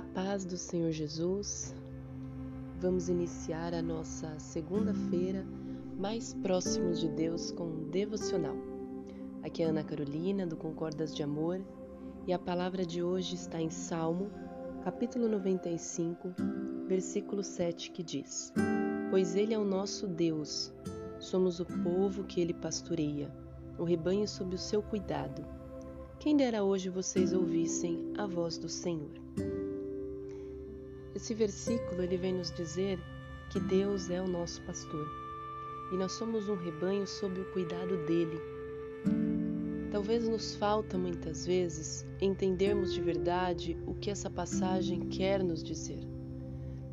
paz do Senhor Jesus, vamos iniciar a nossa segunda-feira mais próximos de Deus com um devocional. Aqui é Ana Carolina, do Concordas de Amor, e a palavra de hoje está em Salmo, capítulo 95, versículo 7, que diz: Pois Ele é o nosso Deus, somos o povo que Ele pastoreia, o rebanho sob o seu cuidado. Quem dera hoje vocês ouvissem a voz do Senhor. Esse versículo ele vem nos dizer que Deus é o nosso pastor e nós somos um rebanho sob o cuidado dele. Talvez nos falta muitas vezes entendermos de verdade o que essa passagem quer nos dizer.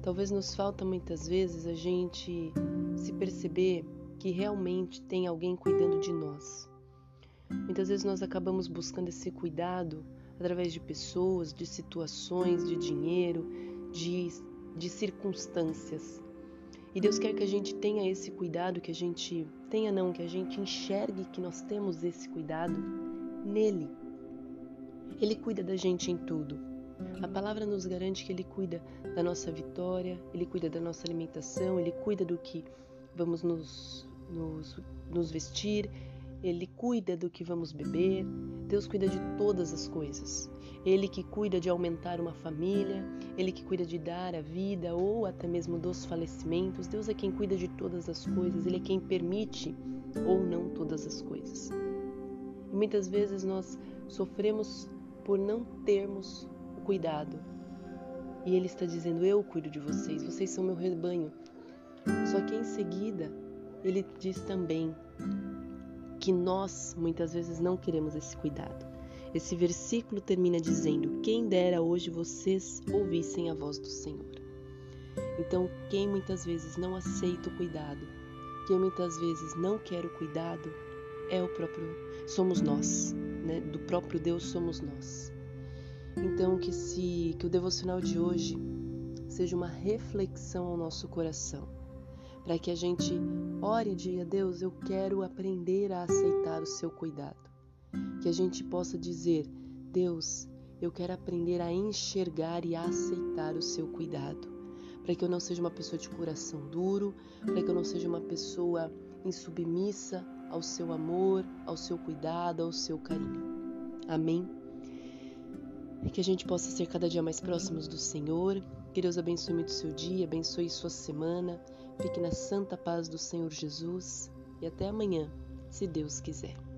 Talvez nos falta muitas vezes a gente se perceber que realmente tem alguém cuidando de nós. Muitas vezes nós acabamos buscando esse cuidado através de pessoas, de situações, de dinheiro, de, de circunstâncias. E Deus quer que a gente tenha esse cuidado, que a gente tenha não, que a gente enxergue que nós temos esse cuidado nele. Ele cuida da gente em tudo. A palavra nos garante que ele cuida da nossa vitória, ele cuida da nossa alimentação, ele cuida do que vamos nos, nos, nos vestir, ele cuida do que vamos beber, Deus cuida de todas as coisas. Ele que cuida de aumentar uma família, ele que cuida de dar a vida ou até mesmo dos falecimentos. Deus é quem cuida de todas as coisas, ele é quem permite ou não todas as coisas. E muitas vezes nós sofremos por não termos o cuidado. E ele está dizendo: Eu cuido de vocês, vocês são meu rebanho. Só que em seguida, ele diz também: que nós muitas vezes não queremos esse cuidado. Esse versículo termina dizendo: Quem dera hoje vocês ouvissem a voz do Senhor. Então, quem muitas vezes não aceita o cuidado, quem muitas vezes não quer o cuidado, é o próprio, somos nós, né? Do próprio Deus somos nós. Então, que se que o devocional de hoje seja uma reflexão ao nosso coração para que a gente ore e diga: Deus, eu quero aprender a aceitar o seu cuidado. Que a gente possa dizer: Deus, eu quero aprender a enxergar e a aceitar o seu cuidado. Para que eu não seja uma pessoa de coração duro, para que eu não seja uma pessoa insubmissa ao seu amor, ao seu cuidado, ao seu carinho. Amém? E que a gente possa ser cada dia mais próximos do Senhor. Que Deus abençoe muito seu dia, abençoe sua semana. Fique na santa paz do Senhor Jesus e até amanhã, se Deus quiser.